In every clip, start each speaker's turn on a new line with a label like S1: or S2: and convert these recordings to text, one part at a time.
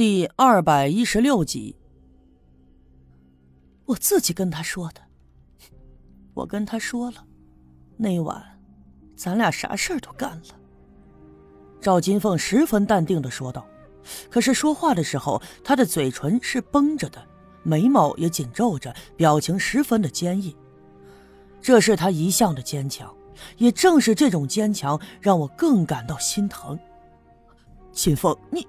S1: 第二百一十六集，
S2: 我自己跟他说的。我跟他说了，那晚咱俩啥事儿都干了。
S1: 赵金凤十分淡定的说道，可是说话的时候，她的嘴唇是绷着的，眉毛也紧皱着，表情十分的坚毅。这是她一向的坚强，也正是这种坚强，让我更感到心疼。
S2: 金凤，你，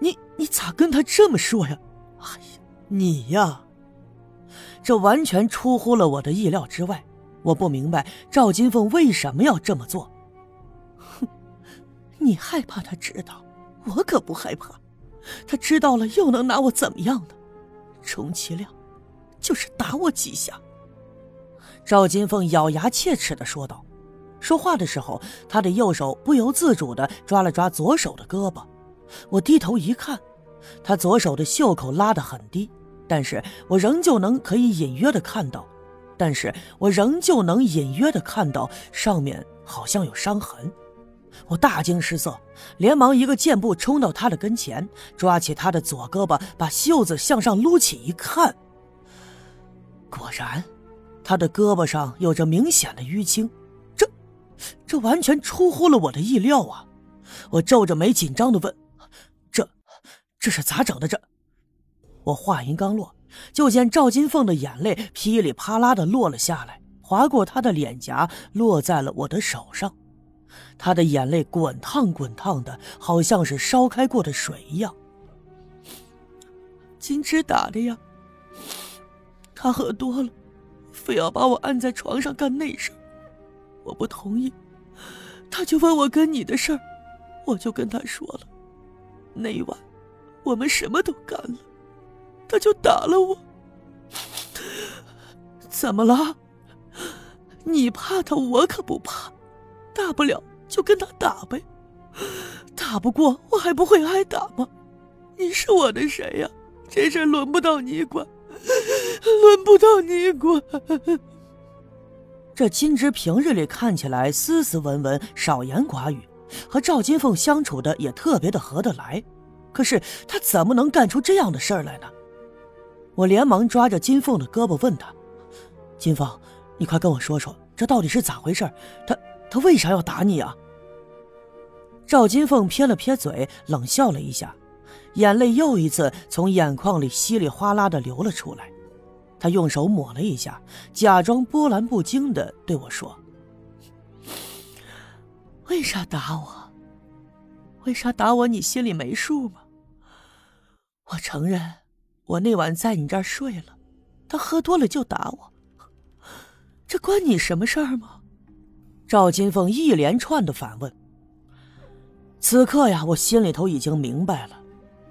S2: 你你咋跟他这么说呀？哎呀，你呀，
S1: 这完全出乎了我的意料之外。我不明白赵金凤为什么要这么做。
S2: 哼，你害怕他知道，我可不害怕。他知道了又能拿我怎么样呢？充其量就是打我几下。
S1: 赵金凤咬牙切齿的说道。说话的时候，他的右手不由自主的抓了抓左手的胳膊。我低头一看，他左手的袖口拉得很低，但是我仍旧能可以隐约的看到，但是我仍旧能隐约的看到上面好像有伤痕。我大惊失色，连忙一个箭步冲到他的跟前，抓起他的左胳膊，把袖子向上撸起一看，果然，他的胳膊上有着明显的淤青，这，这完全出乎了我的意料啊！我皱着眉紧张的问。这是咋整的？这，我话音刚落，就见赵金凤的眼泪噼里啪啦的落了下来，划过她的脸颊，落在了我的手上。她的眼泪滚烫滚烫的，好像是烧开过的水一样。
S2: 金枝打的呀，他喝多了，非要把我按在床上干那事我不同意，他就问我跟你的事儿，我就跟他说了，那晚。我们什么都干了，他就打了我。怎么了？你怕他，我可不怕。大不了就跟他打呗，打不过我还不会挨打吗？你是我的谁呀？这事轮不到你管，轮不到你管。
S1: 这金枝平日里看起来斯斯文文、少言寡语，和赵金凤相处的也特别的合得来。可是他怎么能干出这样的事儿来呢？我连忙抓着金凤的胳膊问他：“金凤，你快跟我说说，这到底是咋回事？他他为啥要打你啊？”赵金凤撇了撇嘴，冷笑了一下，眼泪又一次从眼眶里稀里哗啦的流了出来。他用手抹了一下，假装波澜不惊的对我说：“
S2: 为啥打我？为啥打我？你心里没数吗？”我承认，我那晚在你这儿睡了，他喝多了就打我，这关你什么事儿吗？
S1: 赵金凤一连串的反问。此刻呀，我心里头已经明白了，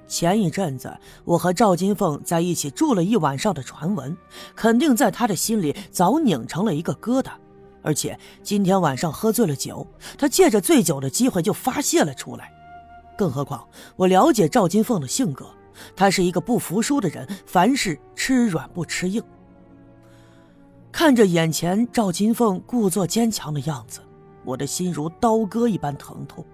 S1: 前一阵子我和赵金凤在一起住了一晚上的传闻，肯定在他的心里早拧成了一个疙瘩，而且今天晚上喝醉了酒，他借着醉酒的机会就发泄了出来。更何况我了解赵金凤的性格。他是一个不服输的人，凡事吃软不吃硬。看着眼前赵金凤故作坚强的样子，我的心如刀割一般疼痛。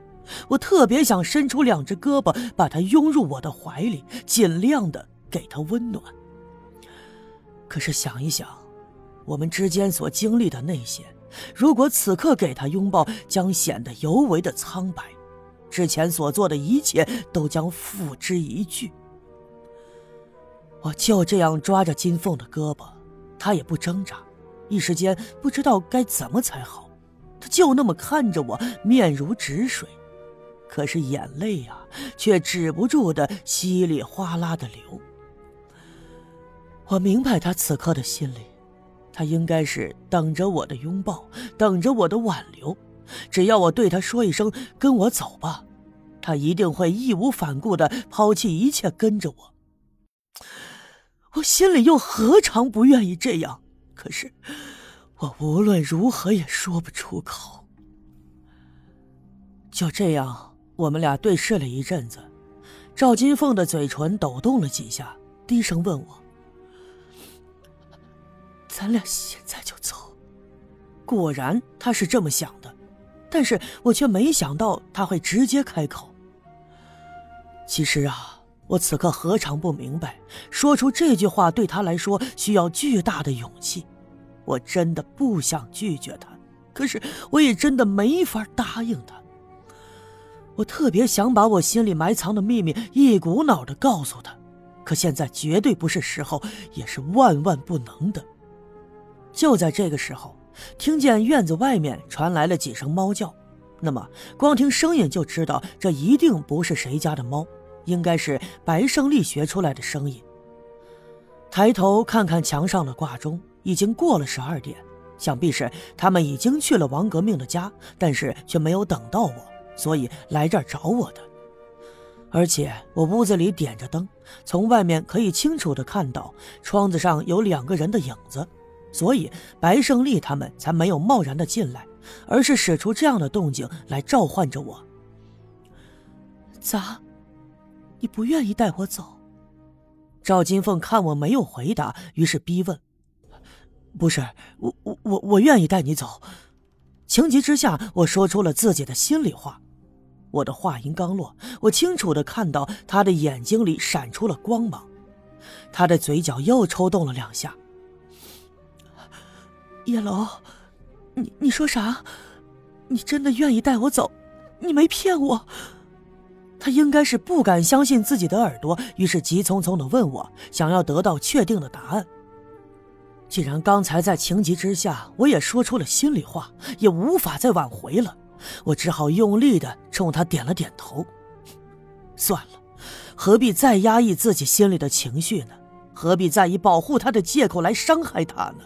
S1: 我特别想伸出两只胳膊，把她拥入我的怀里，尽量的给她温暖。可是想一想，我们之间所经历的那些，如果此刻给她拥抱，将显得尤为的苍白，之前所做的一切都将付之一炬。我就这样抓着金凤的胳膊，她也不挣扎，一时间不知道该怎么才好。她就那么看着我，面如止水，可是眼泪呀，却止不住的稀里哗啦的流。我明白她此刻的心里，她应该是等着我的拥抱，等着我的挽留。只要我对她说一声“跟我走吧”，她一定会义无反顾的抛弃一切跟着我。我心里又何尝不愿意这样？可是我无论如何也说不出口。就这样，我们俩对视了一阵子，赵金凤的嘴唇抖动了几下，低声问我：“
S2: 咱俩现在就走？”
S1: 果然，他是这么想的，但是我却没想到他会直接开口。其实啊，我此刻何尝不明白，说出这句话对他来说需要巨大的勇气。我真的不想拒绝他，可是我也真的没法答应他。我特别想把我心里埋藏的秘密一股脑的告诉他，可现在绝对不是时候，也是万万不能的。就在这个时候，听见院子外面传来了几声猫叫。那么，光听声音就知道这一定不是谁家的猫，应该是白胜利学出来的声音。抬头看看墙上的挂钟，已经过了十二点，想必是他们已经去了王革命的家，但是却没有等到我，所以来这儿找我的。而且我屋子里点着灯，从外面可以清楚的看到窗子上有两个人的影子，所以白胜利他们才没有贸然的进来。而是使出这样的动静来召唤着我。
S2: 咋？你不愿意带我走？
S1: 赵金凤看我没有回答，于是逼问：“不是，我我我我愿意带你走。”情急之下，我说出了自己的心里话。我的话音刚落，我清楚的看到他的眼睛里闪出了光芒，他的嘴角又抽动了两下。
S2: 叶楼。你你说啥？你真的愿意带我走？你没骗我。
S1: 他应该是不敢相信自己的耳朵，于是急匆匆的问我，想要得到确定的答案。既然刚才在情急之下，我也说出了心里话，也无法再挽回了，我只好用力的冲他点了点头。算了，何必再压抑自己心里的情绪呢？何必再以保护他的借口来伤害他呢？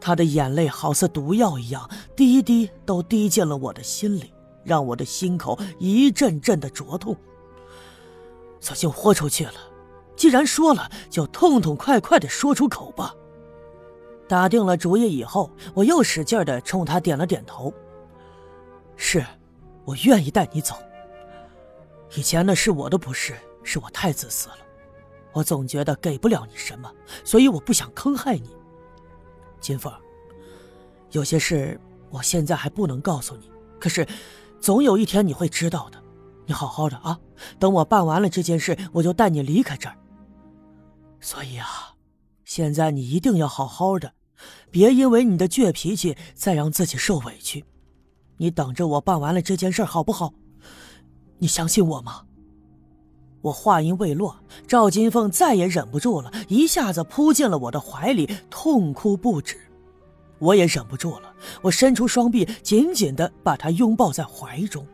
S1: 他的眼泪好似毒药一样，滴滴都滴进了我的心里，让我的心口一阵阵的灼痛。索性豁出去了，既然说了，就痛痛快快的说出口吧。打定了主意以后，我又使劲的冲他点了点头。是，我愿意带你走。以前呢是我的不是，是我太自私了，我总觉得给不了你什么，所以我不想坑害你。金凤，有些事我现在还不能告诉你，可是，总有一天你会知道的。你好好的啊，等我办完了这件事，我就带你离开这儿。所以啊，现在你一定要好好的，别因为你的倔脾气再让自己受委屈。你等着我办完了这件事，好不好？你相信我吗？我话音未落，赵金凤再也忍不住了，一下子扑进了我的怀里，痛哭不止。我也忍不住了，我伸出双臂，紧紧的把她拥抱在怀中。